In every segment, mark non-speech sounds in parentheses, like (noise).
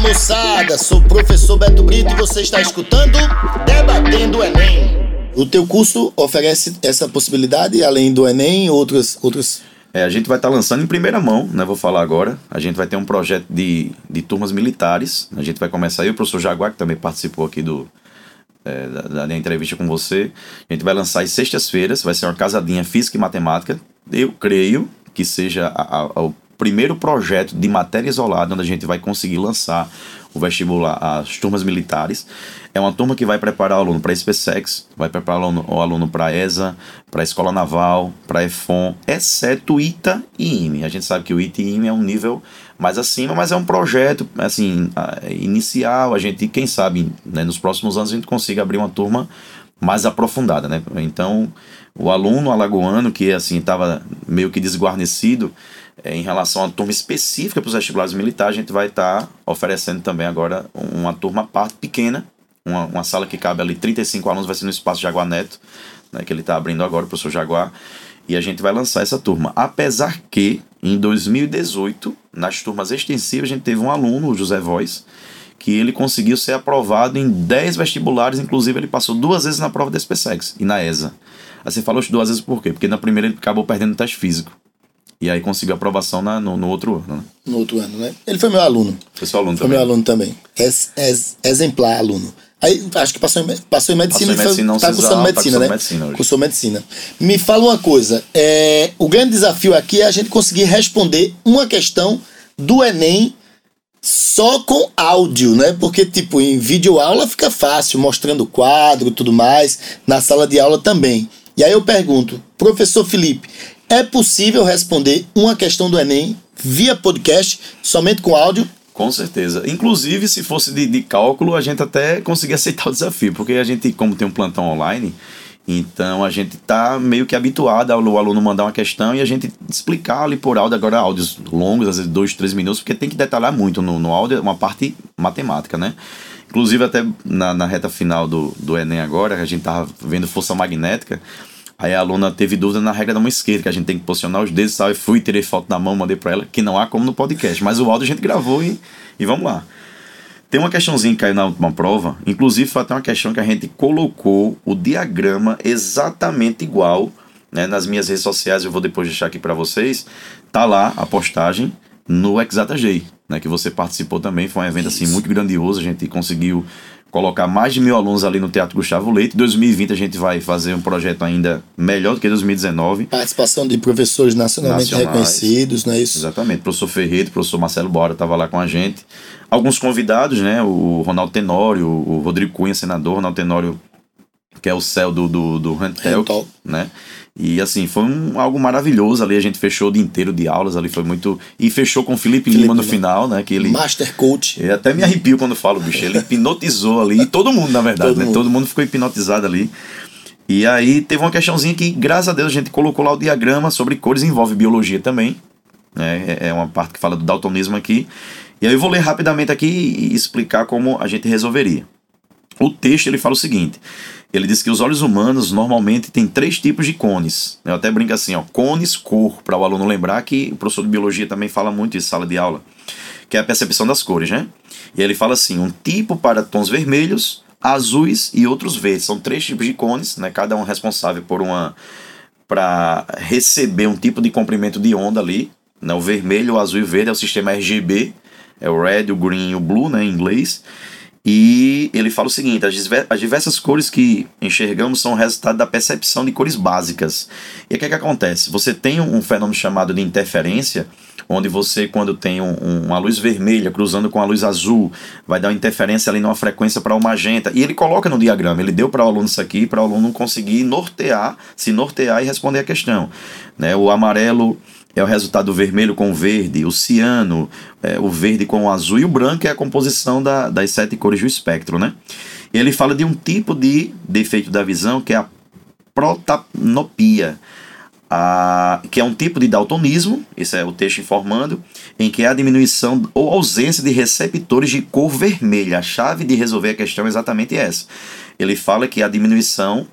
moçada, sou professor Beto Brito e você está escutando Debatendo o Enem. O teu curso oferece essa possibilidade, além do Enem, outras, outras É, a gente vai estar lançando em primeira mão, né? Vou falar agora. A gente vai ter um projeto de, de turmas militares. A gente vai começar aí, o professor Jaguar, que também participou aqui do, é, da, da entrevista com você. A gente vai lançar às sextas-feiras, vai ser uma casadinha física e matemática. Eu creio que seja a- a- o primeiro projeto de matéria isolada onde a gente vai conseguir lançar o vestibular, as turmas militares. É uma turma que vai preparar o aluno para a SpaceX, vai preparar o aluno, para a ESA, para a Escola Naval, para a EFON, exceto ITA e IME. A gente sabe que o ITA e IME é um nível mais acima, mas é um projeto assim inicial. A gente, quem sabe, né, nos próximos anos a gente consiga abrir uma turma mais aprofundada, né? Então, o aluno alagoano que assim estava meio que desguarnecido em relação a turma específica para os vestibulares militares, a gente vai estar oferecendo também agora uma turma parte pequena, uma, uma sala que cabe ali 35 alunos, vai ser no espaço Jaguar Neto, né, que ele está abrindo agora, o professor Jaguar, e a gente vai lançar essa turma. Apesar que, em 2018, nas turmas extensivas, a gente teve um aluno, o José Voz, que ele conseguiu ser aprovado em 10 vestibulares, inclusive ele passou duas vezes na prova da SpaceX e na ESA. Você falou duas vezes por quê? Porque na primeira ele acabou perdendo o teste físico. E aí conseguiu aprovação na, no, no outro ano, né? no outro ano, né? Ele foi meu aluno. Foi seu aluno Foi também. meu aluno também. Ex, ex- exemplar aluno. Aí acho que passou em, passou em medicina Passou em foi- medicina, não tá cursando tá medicina, né? medicina hoje. Cursou medicina. Me fala uma coisa. É, o grande desafio aqui é a gente conseguir responder uma questão do Enem só com áudio, né? Porque, tipo, em videoaula fica fácil, mostrando o quadro e tudo mais, na sala de aula também. E aí eu pergunto, professor Felipe, é possível responder uma questão do Enem via podcast, somente com áudio? Com certeza. Inclusive, se fosse de, de cálculo, a gente até conseguia aceitar o desafio, porque a gente, como tem um plantão online, então a gente tá meio que habituado ao aluno mandar uma questão e a gente explicar ali por áudio, agora áudios longos, às vezes dois, três minutos, porque tem que detalhar muito no, no áudio, uma parte matemática, né? Inclusive, até na, na reta final do, do Enem agora, a gente tava vendo força magnética, Aí a aluna teve dúvida na regra da mão esquerda, que a gente tem que posicionar os dedos e tal. E fui, tirei foto na mão, mandei pra ela, que não há como no podcast. Mas o áudio a gente gravou e, e vamos lá. Tem uma questãozinha que caiu na última prova, inclusive foi até uma questão que a gente colocou o diagrama exatamente igual né, nas minhas redes sociais, eu vou depois deixar aqui para vocês. Tá lá a postagem no ExataJ, né, que você participou também, foi um evento assim muito grandioso, a gente conseguiu colocar mais de mil alunos ali no Teatro Gustavo Leite. Em 2020 a gente vai fazer um projeto ainda melhor do que 2019. Participação de professores nacionalmente Nacionais. reconhecidos, não é isso? Exatamente, professor Ferreira, professor Marcelo Bora estava lá com a gente. Alguns convidados, né? O Ronaldo Tenório, o Rodrigo Cunha, senador, Ronaldo Tenório, que é o céu do, do, do Rantel. né? E assim, foi um, algo maravilhoso ali. A gente fechou o dia inteiro de aulas ali, foi muito. E fechou com o Felipe, Lima no Lima. final, né? Que ele. Master Coach. Eu até me arrepio quando falo, bicho. Ele hipnotizou ali, e todo mundo, na verdade, Todo né? mundo. Todo mundo ficou hipnotizado ali. E aí teve uma questãozinha que, graças a Deus, a gente colocou lá o diagrama sobre cores, envolve biologia também. Né? É é uma parte que fala do daltonismo aqui. E aí eu vou ler rapidamente aqui e explicar como a gente resolveria. O texto ele fala o seguinte: ele diz que os olhos humanos normalmente têm três tipos de cones. Eu até brinco assim, ó, cones cor, para o aluno lembrar que o professor de biologia também fala muito em sala de aula, que é a percepção das cores, né? E ele fala assim: um tipo para tons vermelhos, azuis e outros verdes. São três tipos de cones, né? Cada um responsável por uma para receber um tipo de comprimento de onda ali. Né? O vermelho, o azul e o verde é o sistema RGB, é o red, o green e o blue, né, em inglês. E ele fala o seguinte: as, diver- as diversas cores que enxergamos são resultado da percepção de cores básicas. E o que, é que acontece? Você tem um, fenômeno chamado de interferência, onde você, quando tem um- uma luz vermelha cruzando com a luz azul, vai dar uma interferência ali numa frequência para o magenta. E ele coloca no diagrama, ele deu para o aluno isso aqui, para o aluno conseguir nortear, se nortear e responder a questão. Né? O amarelo é o resultado do vermelho com o verde, o ciano, é, o verde com o azul e o branco é a composição da- das sete cores do espectro, né? Ele fala de um tipo de defeito da visão que é a protanopia, a, que é um tipo de daltonismo, esse é o texto informando, em que há diminuição ou ausência de receptores de cor vermelha. A chave de resolver a questão é exatamente essa. Ele fala que a diminuição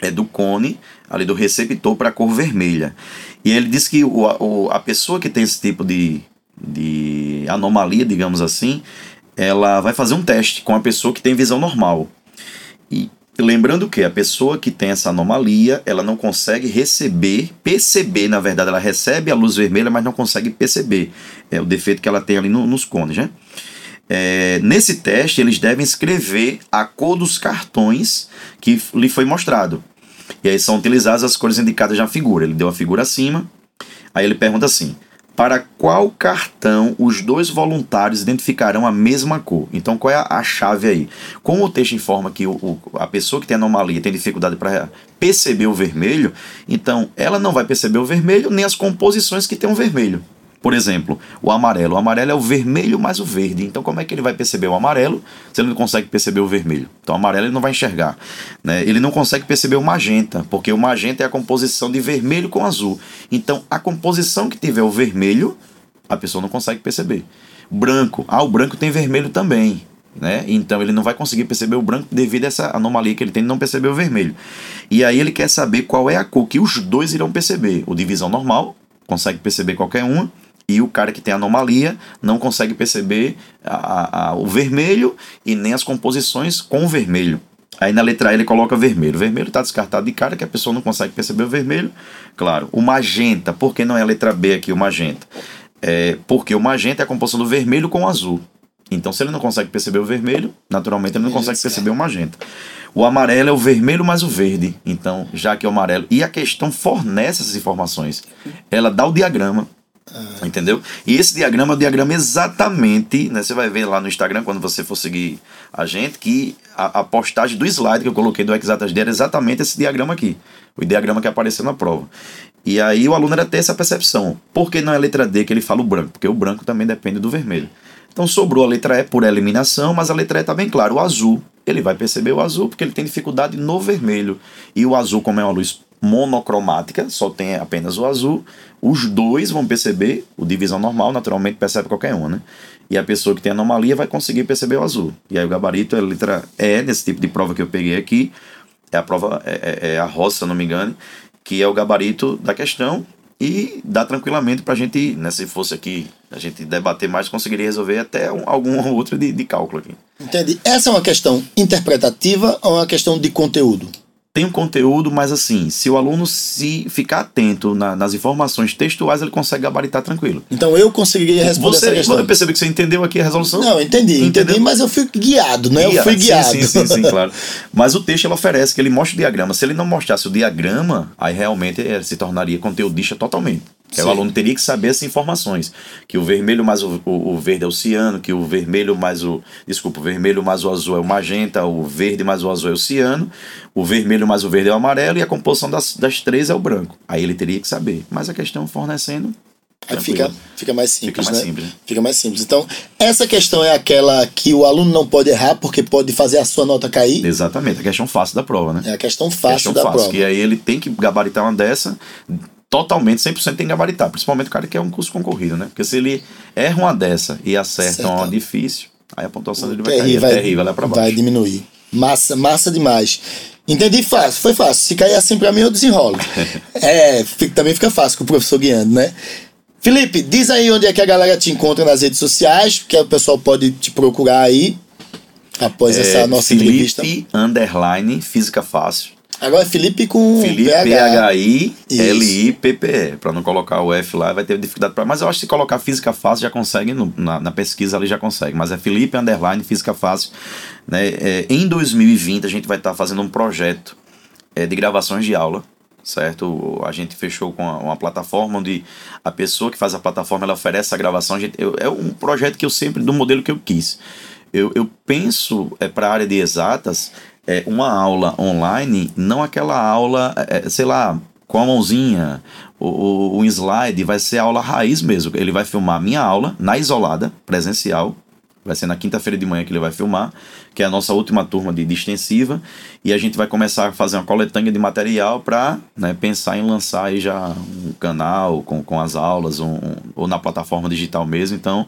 é do cone, ali do receptor para a cor vermelha. E ele diz que o, a- o- a pessoa que tem esse tipo de, de anomalia, digamos assim, ela vai fazer um teste com a pessoa que tem visão normal. E lembrando que a pessoa que tem essa anomalia, ela não consegue receber, perceber, na verdade, ela recebe a luz vermelha, mas não consegue perceber. É o defeito que ela tem ali no, nos cones, né? É, nesse teste, eles devem escrever a cor dos cartões que lhe foi mostrado. E aí são utilizadas as cores indicadas na figura. Ele deu a figura acima, aí ele pergunta assim: para qual cartão os dois voluntários identificarão a mesma cor? Então, qual é a, chave aí? Como o texto informa que o, o, a pessoa que tem anomalia tem dificuldade para perceber o vermelho, então ela não vai perceber o vermelho nem as composições que tem o vermelho. Por exemplo, o amarelo. O amarelo é o vermelho mais o verde. Então, como é que ele vai perceber o amarelo se ele não consegue perceber o vermelho? Então, o amarelo ele não vai enxergar. Né? Ele não consegue perceber o magenta, porque o magenta é a composição de vermelho com azul. Então, a composição que tiver o vermelho, a pessoa não consegue perceber. Branco. Ah, o branco tem vermelho também. Né? Então ele não vai conseguir perceber o branco devido a essa anomalia que ele tem de não perceber o vermelho. E aí ele quer saber qual é a cor que os dois irão perceber. O divisão normal consegue perceber qualquer uma e o cara que tem anomalia não consegue perceber a, a, o vermelho e nem as composições com o vermelho. Aí na letra A ele coloca vermelho. O vermelho está descartado de cara que a pessoa não consegue perceber o vermelho. Claro, o magenta, por que não é a letra B aqui, o magenta? É porque o magenta é a composição do vermelho com o azul. Então, se ele não consegue perceber o vermelho, naturalmente ele não consegue perceber o magenta. O amarelo é o vermelho mais o verde. Então, já que é o amarelo. E a questão fornece essas informações. Ela dá o diagrama, ah. Entendeu? E esse diagrama é o diagrama exatamente, né? Você vai ver lá no Instagram, quando você for seguir a gente, que a, a postagem do slide que eu coloquei do Exatas era exatamente esse diagrama aqui. O diagrama que apareceu na prova. E aí o aluno era ter essa percepção. Por que não é a letra D que ele fala o branco? Porque o branco também depende do vermelho. Então sobrou a letra E por eliminação, mas a letra E está bem claro. O azul, ele vai perceber o azul porque ele tem dificuldade no vermelho. E o azul, como é uma luz monocromática, só tem apenas o azul, os dois vão perceber, o divisão normal naturalmente percebe qualquer um, né? E a pessoa que tem anomalia vai conseguir perceber o azul. E aí o gabarito é a letra E, nesse tipo de prova que eu peguei aqui, é a prova, é, é, é a roça, se não me engano, que é o gabarito da questão e dá tranquilamente para a gente, né, se fosse aqui a gente debater mais, conseguiria resolver até um, algum (laughs) outro de, de cálculo aqui. Entendi. Essa é uma questão interpretativa ou é uma questão de conteúdo? Tem um conteúdo, mas assim, se o aluno se ficar atento na, nas informações textuais, ele consegue gabaritar tranquilo. Então eu conseguiria responder você, essa questão. Eu percebi que você entendeu aqui a resolução? Não, entendi, Entendeu? entendi, mas eu fui guiado, né? Guiado. Eu fui guiado. Sim, sim, sim, sim, claro. (laughs) Mas o texto ele oferece que ele mostra o diagrama. Se ele não mostrasse o diagrama, aí realmente ele se tornaria conteudista totalmente. É, o aluno teria que saber essas informações. Que o vermelho mais o, o, o, verde é o ciano, que o vermelho mais o. Desculpa, o vermelho mais o azul é o magenta, o verde mais o azul é o ciano, o vermelho mais o verde é o amarelo e a composição das, das três é o branco. Aí ele teria que saber. Mas a questão fornecendo. Aí fica, fica mais simples, fica mais né? simples. Fica mais simples. Então, essa questão é aquela que o aluno não pode errar porque pode fazer a sua nota cair. Exatamente, a questão fácil da prova, né? É a questão fácil a questão da fácil, prova. Que aí ele tem que gabaritar uma dessa totalmente, 100% tem que gabaritar. Principalmente o cara que quer um curso concorrido, né? Porque se ele erra uma dessa e acerta uma difícil, aí a pontuação dele vai cair. Vai, é terrível, vai pra baixo. Vai diminuir. Massa, massa demais. Entendi fácil, foi fácil. Se cair assim pra mim, eu desenrolo. (laughs) é, fica, também fica fácil com o professor guiando, né? Felipe, diz aí onde é que a galera te encontra nas redes sociais, que o pessoal pode te procurar aí após é, essa nossa Felipe entrevista. Felipe underline Física Fácil. Agora é Felipe com Felipe P-H-I-L-I-P-P-E. Para não colocar o F lá, vai ter dificuldade. Pra... Mas eu acho que se colocar Física Fácil já consegue, no, na, na, pesquisa ali já consegue. Mas é Felipe Underline Física Fácil. Né? É, em 2020 a gente vai estar tá fazendo um projeto é, de gravações de aula certo? A gente fechou com uma, uma, plataforma onde a pessoa que faz a plataforma ela oferece a gravação. A gente, eu, é um projeto que eu sempre, do modelo que eu quis. Eu, eu penso é, para a área de exatas é, uma aula online, não aquela aula, é, é sei lá, com a mãozinha, o, o, slide, vai ser a aula raiz mesmo. Ele vai filmar minha aula na isolada, presencial, vai ser na quinta-feira de manhã que ele vai filmar, que é a nossa última turma de, de extensiva, e a gente vai começar a fazer uma coletânea de material para né, pensar em lançar aí já um canal com, com as aulas, um, ou na plataforma digital mesmo. Então,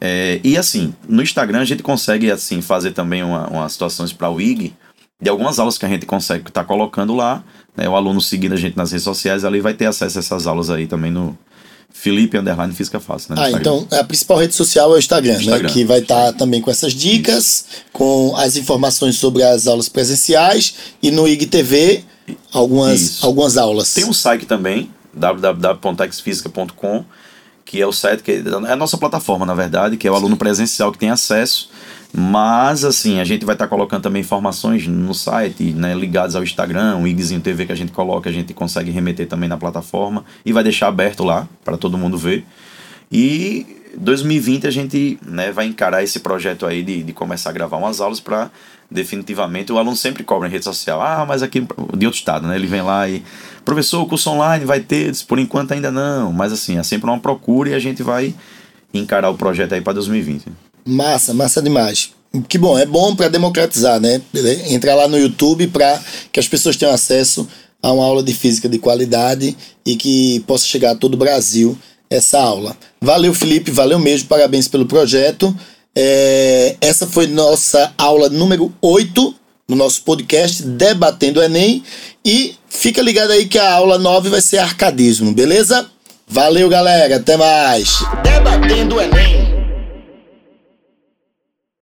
é, e assim, no Instagram a gente consegue assim fazer também uma, umas situações para o IG, de algumas aulas que a gente consegue estar tá colocando lá. Né? O aluno seguindo a gente nas redes sociais ali vai ter acesso a essas aulas aí também no Felipe Underline Física Fácil, né? Ah, então a principal rede social é o Instagram, né? Instagram. né? Que vai estar tá também com essas dicas, Isso. com as informações sobre as aulas presenciais e no IGTV algumas, algumas aulas. Tem um site também, www.exfísica.com, que é o site que é a nossa plataforma, na verdade, que é o aluno presencial que tem acesso mas, assim, a gente vai estar tá colocando também informações no site, né, ligadas ao Instagram, o Igzinho TV que a gente coloca, a gente consegue remeter também na plataforma e vai deixar aberto lá para todo mundo ver. E 2020 a gente né, vai encarar esse projeto aí de, de começar a gravar umas aulas para definitivamente o aluno sempre cobra em rede social. Ah, mas aqui de outro estado, né? Ele vem lá e professor, o curso online vai ter, por enquanto ainda não, mas assim, é sempre uma procura e a gente vai encarar o projeto aí para 2020. Massa, massa demais. Que bom, é bom para democratizar, né? Entrar lá no YouTube para que as pessoas tenham acesso a uma aula de física de qualidade e que possa chegar a todo o Brasil essa aula. Valeu, Felipe, valeu mesmo, parabéns pelo projeto. É, essa foi nossa aula número 8 no nosso podcast Debatendo o Enem. E fica ligado aí que a aula 9 vai ser arcadismo, beleza? Valeu, galera, até mais. Debatendo o Enem.